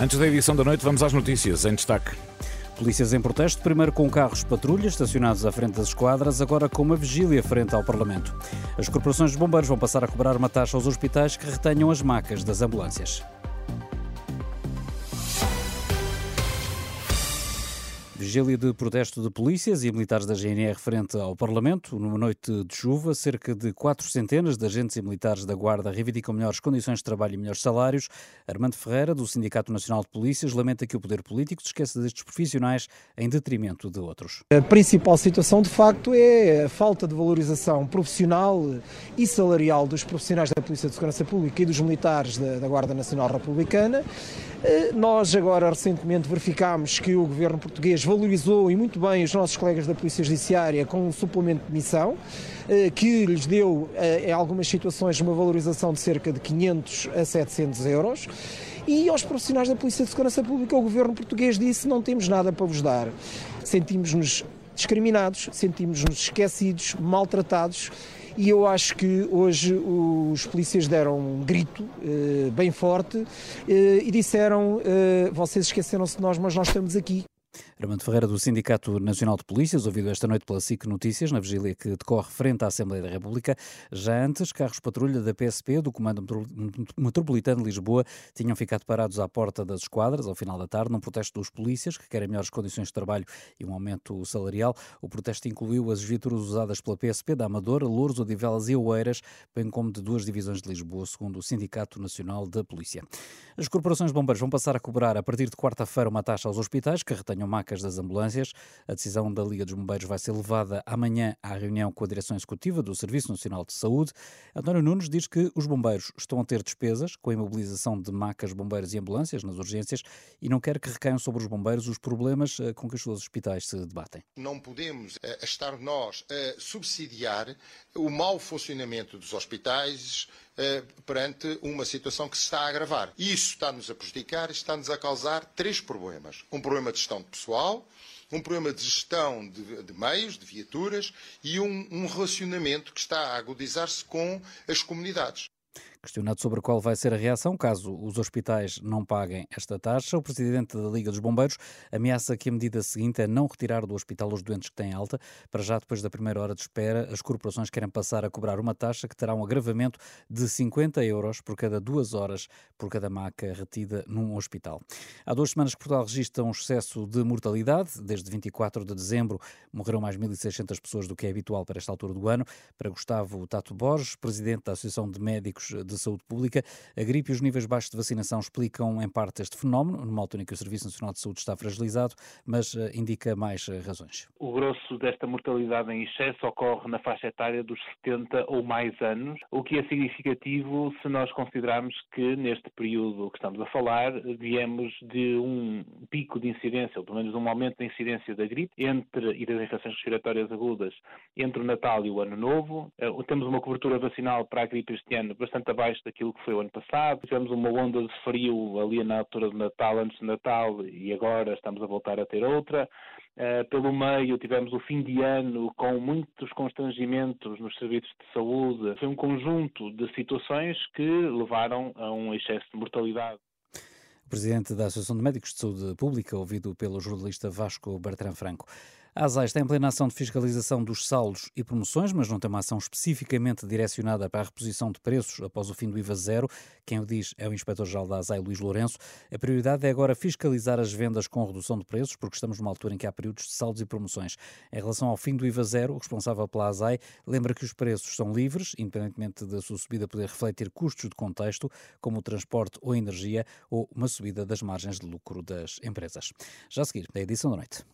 Antes da edição da noite, vamos às notícias em destaque. Polícias em protesto, primeiro com carros patrulha estacionados à frente das esquadras, agora com uma vigília frente ao Parlamento. As corporações de bombeiros vão passar a cobrar uma taxa aos hospitais que retenham as macas das ambulâncias. Vigília de protesto de polícias e militares da GNR frente ao Parlamento. Numa noite de chuva, cerca de quatro centenas de agentes e militares da Guarda reivindicam melhores condições de trabalho e melhores salários. Armando Ferreira, do Sindicato Nacional de Polícias, lamenta que o poder político se esqueça destes profissionais em detrimento de outros. A principal situação, de facto, é a falta de valorização profissional e salarial dos profissionais da Polícia de Segurança Pública e dos militares da, da Guarda Nacional Republicana. Eh, nós agora recentemente verificámos que o governo português valorizou e muito bem os nossos colegas da Polícia Judiciária com um suplemento de missão eh, que lhes deu eh, em algumas situações uma valorização de cerca de 500 a 700 euros. E aos profissionais da Polícia de Segurança Pública, o governo português disse: não temos nada para vos dar. Sentimos-nos discriminados, sentimos-nos esquecidos, maltratados e eu acho que hoje os polícias deram um grito eh, bem forte eh, e disseram: eh, vocês esqueceram-se de nós, mas nós estamos aqui. Armando Ferreira, do Sindicato Nacional de Polícias, ouvido esta noite pela SIC Notícias, na vigília que decorre frente à Assembleia da República. Já antes, carros patrulha da PSP, do Comando Metropolitano de Lisboa, tinham ficado parados à porta das esquadras, ao final da tarde, num protesto dos polícias, que querem melhores condições de trabalho e um aumento salarial. O protesto incluiu as viaturas usadas pela PSP da Amadora, Louros, Odivelas e Oeiras, bem como de duas divisões de Lisboa, segundo o Sindicato Nacional da Polícia. As corporações de bombeiros vão passar a cobrar, a partir de quarta-feira, uma taxa aos hospitais que retenham macas das ambulâncias. A decisão da Liga dos Bombeiros vai ser levada amanhã à reunião com a Direção Executiva do Serviço Nacional de Saúde. António Nunes diz que os bombeiros estão a ter despesas com a imobilização de macas, bombeiros e ambulâncias nas urgências e não quer que recaiam sobre os bombeiros os problemas eh, com que os seus hospitais se debatem. Não podemos uh, estar nós a subsidiar o mau funcionamento dos hospitais, perante uma situação que se está a agravar. E isso está-nos a prejudicar, está-nos a causar três problemas. Um problema de gestão de pessoal, um problema de gestão de, de meios, de viaturas e um, um relacionamento que está a agudizar-se com as comunidades. Questionado sobre qual vai ser a reação caso os hospitais não paguem esta taxa, o presidente da Liga dos Bombeiros ameaça que a medida seguinte é não retirar do hospital os doentes que têm alta. Para já, depois da primeira hora de espera, as corporações querem passar a cobrar uma taxa que terá um agravamento de 50 euros por cada duas horas por cada maca retida num hospital. Há duas semanas que Portugal registra um excesso de mortalidade. Desde 24 de dezembro morreram mais 1.600 pessoas do que é habitual para esta altura do ano. Para Gustavo Tato Borges, presidente da Associação de Médicos de de Saúde Pública. A gripe e os níveis baixos de vacinação explicam em parte este fenómeno, numa altura em que o Serviço Nacional de Saúde está fragilizado, mas uh, indica mais uh, razões. O grosso desta mortalidade em excesso ocorre na faixa etária dos 70 ou mais anos, o que é significativo se nós considerarmos que neste período que estamos a falar viemos de um pico de incidência, ou pelo menos um aumento da incidência da gripe entre, e das infecções respiratórias agudas entre o Natal e o Ano Novo. Uh, temos uma cobertura vacinal para a gripe este ano bastante abaixo abaixo daquilo que foi o ano passado. Tivemos uma onda de frio ali na altura do Natal, antes do Natal, e agora estamos a voltar a ter outra. Uh, pelo meio tivemos o fim de ano com muitos constrangimentos nos serviços de saúde. Foi um conjunto de situações que levaram a um excesso de mortalidade. O presidente da Associação de Médicos de Saúde Pública, ouvido pelo jornalista Vasco Bertrand Franco. A ASAI está em plena ação de fiscalização dos saldos e promoções, mas não tem uma ação especificamente direcionada para a reposição de preços após o fim do IVA zero. Quem o diz é o Inspetor-Geral da ASAI, Luís Lourenço. A prioridade é agora fiscalizar as vendas com redução de preços, porque estamos numa altura em que há períodos de saldos e promoções. Em relação ao fim do IVA zero, o responsável pela ASAI lembra que os preços são livres, independentemente da sua subida poder refletir custos de contexto, como o transporte ou energia, ou uma subida das margens de lucro das empresas. Já a seguir, da edição da noite.